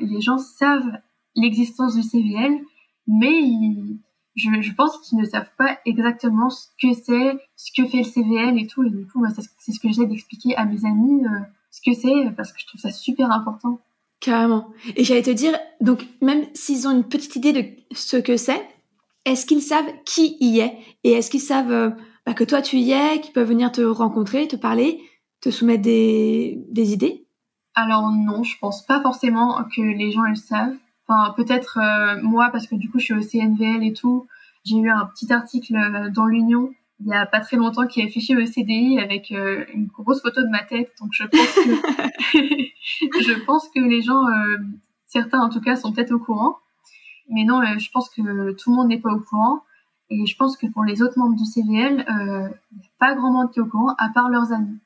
les gens savent l'existence du CVL, mais ils je, je pense qu'ils ne savent pas exactement ce que c'est, ce que fait le CVL et tout. Et du coup, c'est ce que j'essaie d'expliquer à mes amis, euh, ce que c'est, parce que je trouve ça super important. Carrément. Et j'allais te dire, donc même s'ils ont une petite idée de ce que c'est, est-ce qu'ils savent qui y est? Et est-ce qu'ils savent euh, bah, que toi tu y es, qu'ils peuvent venir te rencontrer, te parler, te soumettre des, des idées? Alors non, je pense pas forcément que les gens le savent. Enfin, peut-être euh, moi, parce que du coup, je suis au CNVL et tout. J'ai eu un petit article euh, dans l'Union il y a pas très longtemps qui est affiché au CDI avec euh, une grosse photo de ma tête. Donc, je pense que, je pense que les gens, certains en tout cas, sont peut-être au courant. Mais non, je pense que tout le monde n'est pas au courant. Et je pense que pour les autres membres du CVL, il n'y a pas grand monde qui est au courant, à part leurs amis.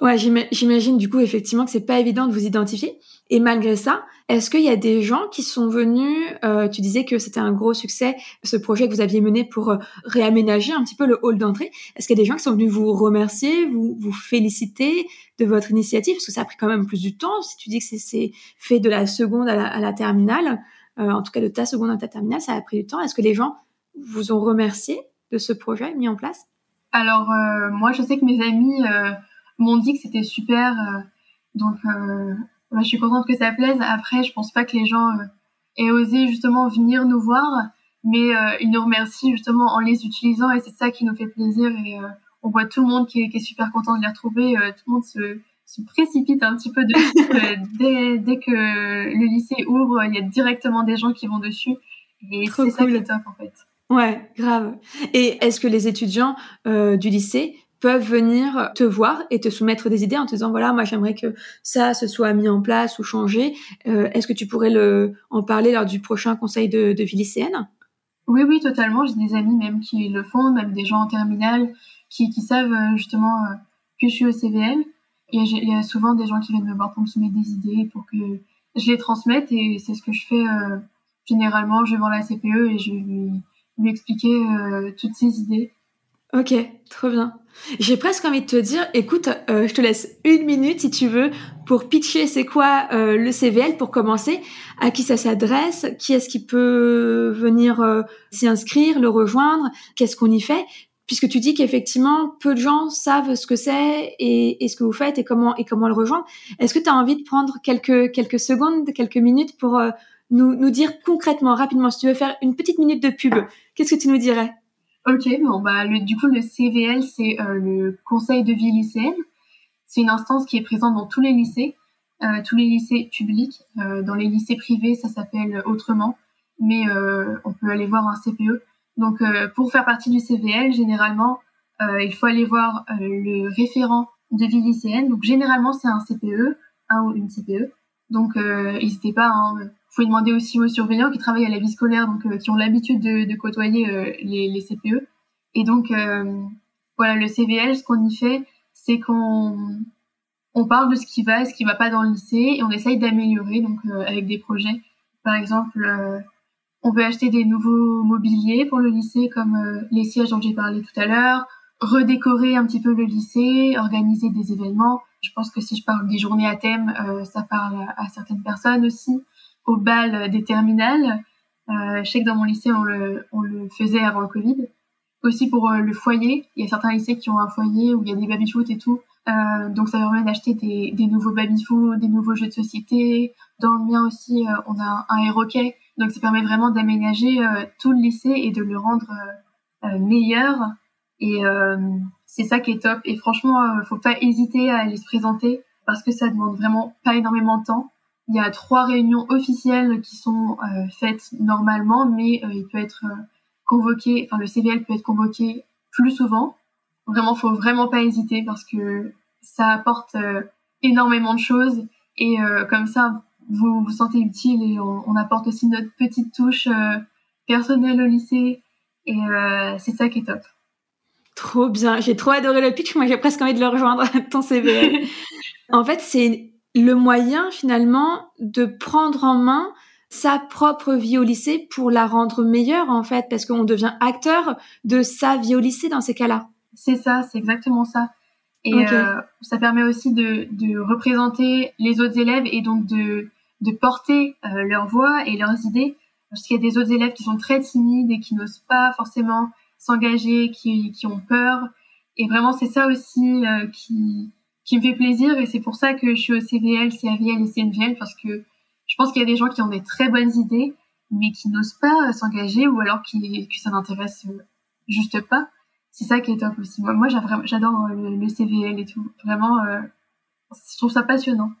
Ouais, j'imagine du coup effectivement que c'est pas évident de vous identifier. Et malgré ça, est-ce qu'il y a des gens qui sont venus euh, Tu disais que c'était un gros succès ce projet que vous aviez mené pour euh, réaménager un petit peu le hall d'entrée. Est-ce qu'il y a des gens qui sont venus vous remercier, vous vous féliciter de votre initiative? Parce que ça a pris quand même plus du temps. Si tu dis que c'est fait de la seconde à la, terminale, euh, en tout cas de ta seconde à ta terminale, ça a pris du temps. Est-ce que les gens vous ont remercié de ce projet mis en place? Alors moi, je sais que mes amis m'ont dit que c'était super. Euh, donc, euh, je suis contente que ça plaise. Après, je pense pas que les gens euh, aient osé justement venir nous voir, mais ils nous remercient justement en les utilisant et c'est ça qui nous fait plaisir. Et on voit tout le monde qui est, qui est, super content de les retrouver. tout le monde se, se précipite un petit peu dessus. dès, dès que le lycée ouvre, il y a directement des gens qui vont dessus. Et c'est ça qui est top en fait. Ouais, grave. Et est-ce que les étudiants du lycée peuvent venir te voir et te soumettre des idées en te disant voilà moi j'aimerais que ça se soit mis en place ou changé. Euh, est-ce que tu pourrais le en parler lors du prochain conseil de, de vie lycéenne? Oui oui totalement. J'ai des amis même qui le font, même des gens en terminale qui, qui savent euh, justement euh, que je suis au CVL. Et il y a souvent des gens qui viennent me voir pour me soumettre des idées pour que je les transmette et c'est ce que je fais généralement. Je vais voir la CPE et je vais lui, lui expliquer toutes ces idées. Ok, trop bien. J'ai presque envie de te dire, écoute, euh, je te laisse une minute si tu veux pour pitcher c'est quoi euh, le CVL pour commencer, à qui ça s'adresse, qui est-ce qui peut venir euh, s'y inscrire, le rejoindre, qu'est-ce qu'on y fait, puisque tu dis qu'effectivement peu de gens savent ce que c'est et, et, ce que vous faites et comment et comment le rejoindre. Est-ce que tu as envie de prendre quelques quelques secondes, quelques minutes pour nous nous dire concrètement, rapidement, si tu veux faire une petite minute de pub, qu'est-ce que tu nous dirais? Ok, bon bah le, du coup le CVL c'est euh, le Conseil de vie lycéenne. C'est une instance qui est présente dans tous les lycées, euh, tous les lycées publics. Euh, dans les lycées privés ça s'appelle autrement, mais euh, on peut aller voir un CPE. Donc euh, pour faire partie du CVL, généralement il faut aller voir le référent de vie lycéenne. Donc généralement c'est un CPE, un ou une CPE. Donc n'hésitez pas. Hein, faut demander aussi aux surveillants qui travaillent à la vie scolaire, donc euh, qui ont l'habitude de, de, côtoyer euh, les, les, CPE. Et donc euh, voilà, le CVL, ce qu'on y fait, c'est qu'on on parle de ce qui va et ce qui va pas dans le lycée et on essaye d'améliorer donc avec des projets. Par exemple, on peut acheter des nouveaux mobiliers pour le lycée comme les sièges dont j'ai parlé tout à l'heure, redécorer un petit peu le lycée, organiser des événements. Je pense que si je parle des journées à thème, ça parle à certaines personnes aussi au bal des terminales. Euh, je sais que dans mon lycée, on le, on le faisait avant le Covid. Aussi pour euh, le foyer, il y a certains lycées qui ont un foyer où il y a des baby-foot et tout. Euh, donc ça permet d'acheter des, des nouveaux baby-foot, des nouveaux jeux de société. Dans le mien aussi, euh, on a un aéroquet. Donc ça permet vraiment d'aménager euh, tout le lycée et de le rendre meilleur. Et c'est ça qui est top. Et franchement, faut pas hésiter à aller se présenter parce que ça demande vraiment pas énormément de temps. Il y a trois réunions officielles qui sont euh, faites normalement, mais euh, il peut être euh, convoqué, enfin le CVL peut être convoqué plus souvent. Vraiment, faut vraiment pas hésiter parce que ça apporte énormément de choses et comme ça, vous vous sentez utile et on, on apporte aussi notre petite touche personnelle au lycée et c'est ça qui est top. Trop bien, j'ai trop adoré le pitch, moi j'ai presque envie de le rejoindre, ton CVL. en fait, c'est le moyen finalement de prendre en main sa propre vie au lycée pour la rendre meilleure en fait, parce qu'on devient acteur de sa vie au lycée dans ces cas-là. C'est ça, c'est exactement ça. Et euh, ça permet aussi de, de, représenter les autres élèves et donc de, de porter euh, leur voix et leurs idées. Parce qu'il y a des autres élèves qui sont très timides et qui n'osent pas forcément s'engager, qui, qui ont peur. Et vraiment, c'est ça aussi euh, qui, qui me fait plaisir et c'est pour ça que je suis au CVL, CAVL et CNVL parce que je pense qu'il y a des gens qui ont des très bonnes idées mais qui n'osent pas s'engager ou alors qui, que ça n'intéresse juste pas. C'est ça qui est top aussi. Moi, j'adore le, CVL et tout. Vraiment, euh, je trouve ça passionnant.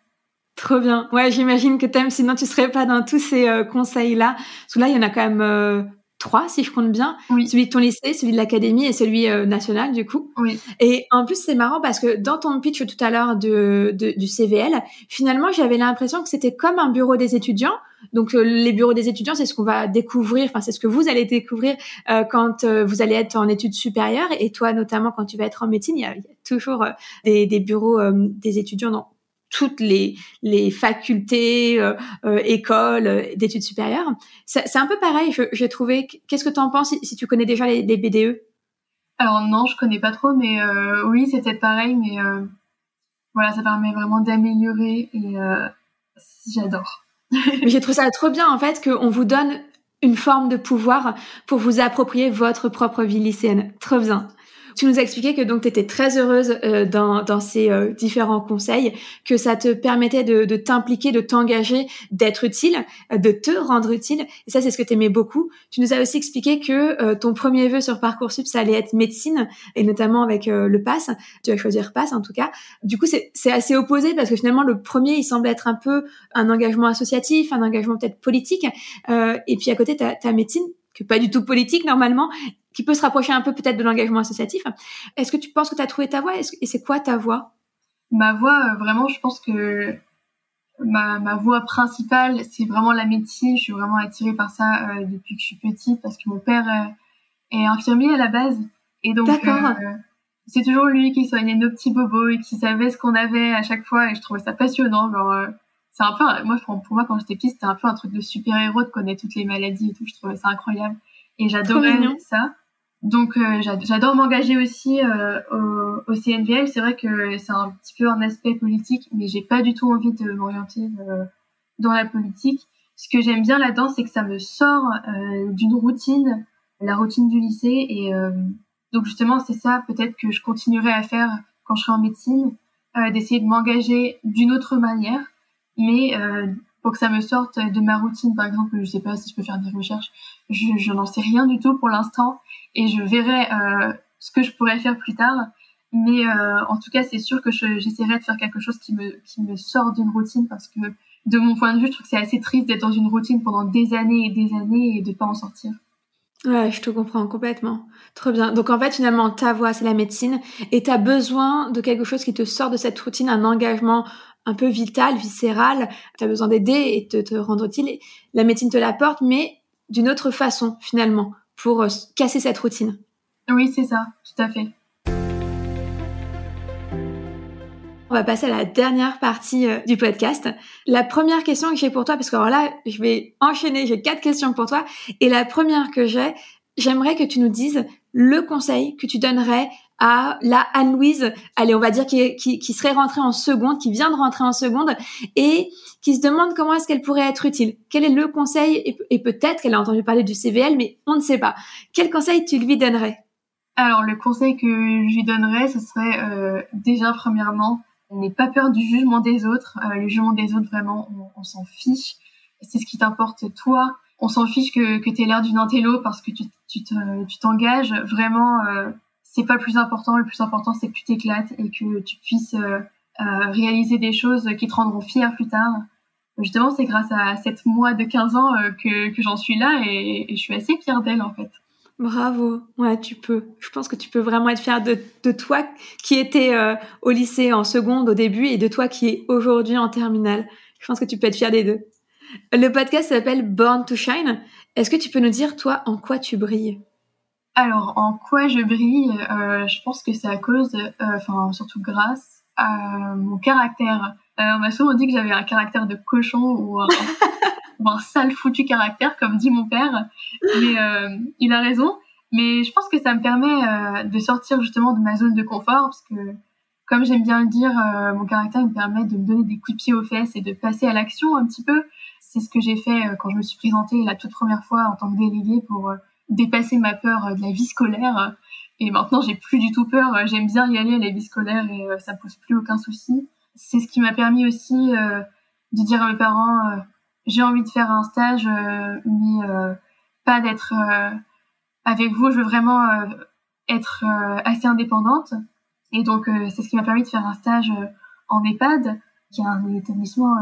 Trop bien. Ouais, j'imagine que t'aimes, sinon tu serais pas dans tous ces euh, conseils-là. Parce que là, il y en a quand même euh, trois, si je compte bien. Celui de ton lycée, celui de l'académie et celui euh, national, du coup. Oui. Et en plus, c'est marrant parce que dans ton pitch tout à l'heure de, du CVL, finalement, j'avais l'impression que c'était comme un bureau des étudiants. Donc, euh, les bureaux des étudiants, c'est ce qu'on va découvrir, enfin, c'est ce que vous allez découvrir euh, quand vous allez être en études supérieures. Et toi, notamment, quand tu vas être en médecine, il y a, toujours des, des, bureaux des étudiants dans toutes les, les facultés, euh, euh écoles euh, d'études supérieures. C'est un peu pareil, j'ai trouvé. Qu'est-ce que tu en penses si, tu connais déjà les, les, BDE Alors non, je connais pas trop, mais euh, oui, c'est peut-être pareil, mais voilà, ça permet vraiment d'améliorer et j'adore. j'ai trouvé ça trop bien en fait qu'on vous donne une forme de pouvoir pour vous approprier votre propre vie lycéenne. Trop bien. Tu nous as expliqué que donc tu étais très heureuse euh, dans, dans ces euh, différents conseils, que ça te permettait de, t'impliquer, de t'engager, d'être utile, euh, de te rendre utile. Et ça, c'est ce que tu aimais beaucoup. Tu nous as aussi expliqué que ton premier vœu sur Parcoursup, ça allait être médecine, et notamment avec le PASS. Tu vas choisir PASS en tout cas. Du coup, c'est assez opposé parce que finalement, le premier, il semble être un peu un engagement associatif, un engagement peut-être politique. et puis à côté, tu as pas du tout politique normalement, qui peut se rapprocher un peu peut-être de l'engagement associatif. Est-ce que tu penses que tu as trouvé ta voie et c'est quoi ta voie Ma voie, euh, vraiment, je pense que ma, ma voie principale, c'est vraiment la médecine. Je suis vraiment attirée par ça euh, depuis que je suis petite parce que mon père euh, est infirmier à la base. Et donc, c'est toujours lui qui soignait nos petits bobos et qui savait ce qu'on avait à chaque fois. Et je trouvais ça passionnant. Genre, c'est un peu, moi, pour moi, quand j'étais petite, c'était un peu un truc de super-héros de connaître toutes les maladies et tout. Je trouvais ça incroyable. Et j'adorais ça. donc j'adore m'engager aussi au, au, CNVL. C'est vrai que c'est un petit peu un aspect politique, mais j'ai pas du tout envie de m'orienter dans la politique. Ce que j'aime bien là-dedans, c'est que ça me sort d'une routine, la routine du lycée, et donc justement c'est ça peut-être que je continuerai à faire quand je serai en médecine, d'essayer de m'engager d'une autre manière, mais pour que ça me sorte de ma routine. Par exemple, je sais pas si je peux faire des recherches, je, je n'en sais rien du tout pour l'instant et je verrai euh, ce que je pourrais faire plus tard. Mais euh, en tout cas, c'est sûr que j'essaierai de faire quelque chose qui me, qui me sort d'une routine parce que de mon point de vue, je trouve que c'est assez triste d'être dans une routine pendant des années et des années et de pas en sortir. Ouais, je te comprends complètement. Trop bien. Donc en fait, finalement, ta voix, c'est la médecine et tu as besoin de quelque chose qui te sort de cette routine, un engagement un peu vital, viscéral, tu as besoin d'aider et de te rendre utile. La médecine te l'apporte, mais d'une autre façon, finalement, pour euh, casser cette routine. Oui, c'est ça, tout à fait. On va passer à la dernière partie euh, du podcast. La première question que j'ai pour toi, parce que alors là, je vais enchaîner, j'ai quatre questions pour toi. Et la première que j'ai, j'aimerais que tu nous dises le conseil que tu donnerais à la Anne-Louise, allez, on va dire qui, qui, serait rentrée en seconde, qui vient de rentrer en seconde et qui se demande comment est-ce qu'elle pourrait être utile. Quel est le conseil Et, peut-être qu'elle a entendu parler du CVL, mais on ne sait pas. Quel conseil tu lui donnerais? Alors, le conseil que je lui donnerais, ce serait euh, déjà, premièrement, n'aie pas peur du jugement des autres. Euh, le jugement des autres, vraiment, on, s'en fiche. C'est ce qui t'importe toi. On s'en fiche que, que tu aies l'air d'une intello parce que tu, tu t'engages. vraiment, euh, c'est pas le plus important. Le plus important, c'est que tu t'éclates et que tu puisses euh, euh, réaliser des choses qui te rendront fier plus tard. Justement, c'est grâce à cette moi de 15 ans euh, que, j'en suis là et, je suis assez fière d'elle en fait. Bravo, ouais, tu peux. Je pense que tu peux vraiment être fière de, de toi qui était au lycée en seconde au début et de toi qui est aujourd'hui en terminale. Je pense que tu peux être fière des deux. Le podcast s'appelle Born to Shine. Est-ce que tu peux nous dire, toi, en quoi tu brilles? Alors, en quoi je brille euh, Je pense que c'est à cause, euh, enfin surtout grâce à mon caractère. Euh, on m'a souvent dit que j'avais un caractère de cochon ou un, un, sale foutu caractère, comme dit mon père. Mais euh, il a raison. Mais je pense que ça me permet de sortir justement de ma zone de confort, parce que comme j'aime bien le dire, mon caractère me permet de me donner des coups de pied aux fesses et de passer à l'action un petit peu. C'est ce que j'ai fait quand je me suis présentée la toute première fois en tant que déléguée pour dépasser ma peur euh, de la vie scolaire. Et maintenant, j'ai plus du tout peur. J'aime bien y aller à la vie scolaire et euh, ça pose plus aucun souci. C'est ce qui m'a permis aussi euh, de dire à mes parents j'ai envie de faire un stage, mais pas d'être avec vous. Je veux vraiment être assez indépendante. Et donc, c'est ce qui m'a permis de faire un stage en EHPAD, qui est un établissement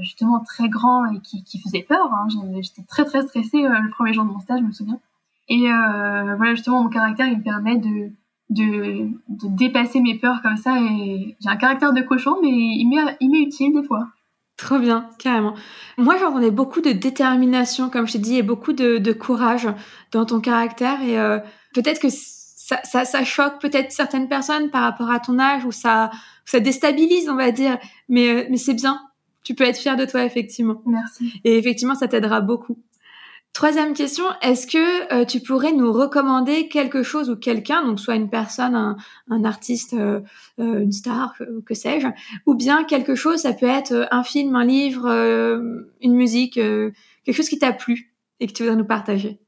justement très grand et qui, qui faisait peur. Hein. J'étais très très stressée le premier jour de mon stage, je me souviens. Et euh, voilà, justement, mon caractère, il me permet de, de, de dépasser mes peurs comme ça. Et j'ai un caractère de cochon, mais il m'est, il m'est utile des fois. Trop bien, carrément. Moi, j'entendais beaucoup de détermination, comme je t'ai dit, et beaucoup de, de courage dans ton caractère. Et euh, peut-être que ça, ça, ça choque peut-être certaines personnes par rapport à ton âge, ou ça, ça déstabilise, on va dire. Mais, euh, mais c'est bien. Tu peux être fier de toi, effectivement. Merci. Et effectivement, ça t'aidera beaucoup. Troisième question, est-ce que euh, tu pourrais nous recommander quelque chose ou quelqu'un, donc soit une personne, un, un artiste, euh, euh une star, que sais-je, ou bien quelque chose, ça peut être un film, un livre, une musique, quelque chose qui t'a plu et que tu voudrais nous partager?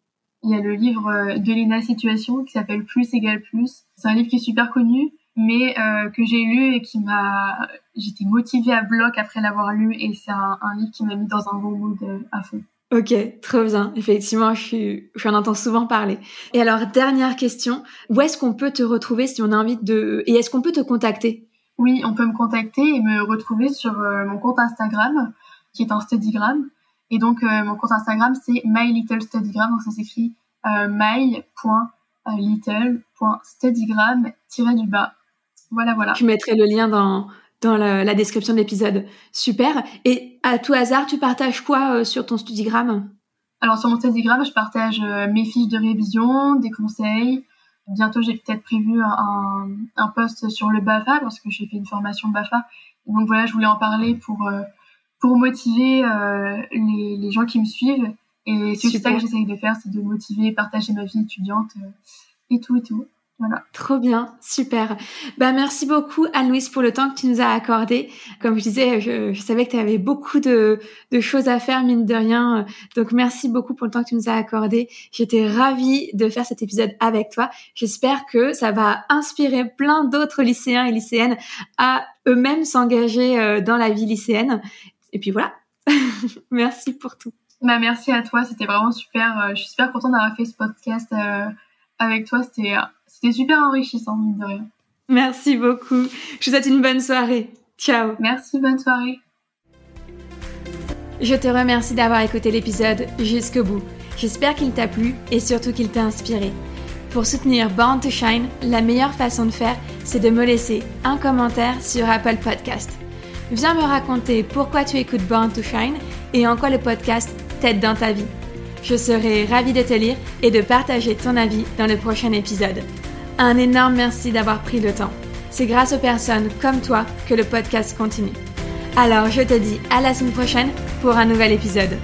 Il y a le livre de Lina Situation qui s'appelle Plus égale plus. C'est un livre qui est super connu, mais que j'ai lu et qui m'a... J'étais motivée à bloc après l'avoir lu et c'est un, un livre qui m'a mis dans un bon mood à fond. Ok, très bien. Effectivement, je entends souvent parler. Et alors, dernière question, où est-ce qu'on peut te retrouver si on a envie de, et est-ce qu'on peut te contacter? Oui, on peut me contacter et me retrouver sur euh, mon compte Instagram, qui est un studygram. Et donc, euh, mon compte Instagram, c'est mylittlstudygram. Donc, ça s'écrit euh, my.little.studygram du bas. Voilà, voilà. Tu mettrais le lien dans, dans la, description de l'épisode. Super. Et à tout hasard, tu partages quoi euh, sur ton studigramme Alors sur mon studigramme, je partage euh, mes fiches de révision, des conseils. Bientôt, j'ai peut-être prévu un, un, post sur le BAFA parce que j'ai fait une formation BAFA. donc voilà, je voulais en parler pour euh, pour motiver les, les, gens qui me suivent. Et c'est ça que j'essaye de faire, c'est de motiver, partager ma vie étudiante et tout et tout. Trop bien, super. Bah merci beaucoup Anne-Louise pour le temps que tu nous as accordé. Comme je disais, je, savais que tu avais beaucoup de, choses à faire mine de rien. Donc merci beaucoup pour le temps que tu nous as accordé. J'étais ravie de faire cet épisode avec toi. J'espère que ça va inspirer plein d'autres lycéens et lycéennes à eux-mêmes s'engager euh, dans la vie lycéenne. Et puis voilà. merci pour tout. Bah merci à toi, c'était vraiment super. Euh, je suis super contente d'avoir fait ce podcast euh, avec toi. C'était c'était super enrichissant, mine de rien. Merci beaucoup. Je vous souhaite une bonne soirée. Ciao. Merci, bonne soirée. Je te remercie d'avoir écouté l'épisode jusqu'au bout. J'espère qu'il t'a plu et surtout qu'il t'a inspiré. Pour soutenir Born to Shine, la meilleure façon de faire, c'est de me laisser un commentaire sur Apple Podcast. Viens me raconter pourquoi tu écoutes Born to Shine et en quoi le podcast t'aide dans ta vie. Je serai ravie de te lire et de partager ton avis dans le prochain épisode. Un énorme merci d'avoir pris le temps. C'est grâce aux personnes comme toi que le podcast continue. Alors je te dis à la semaine prochaine pour un nouvel épisode.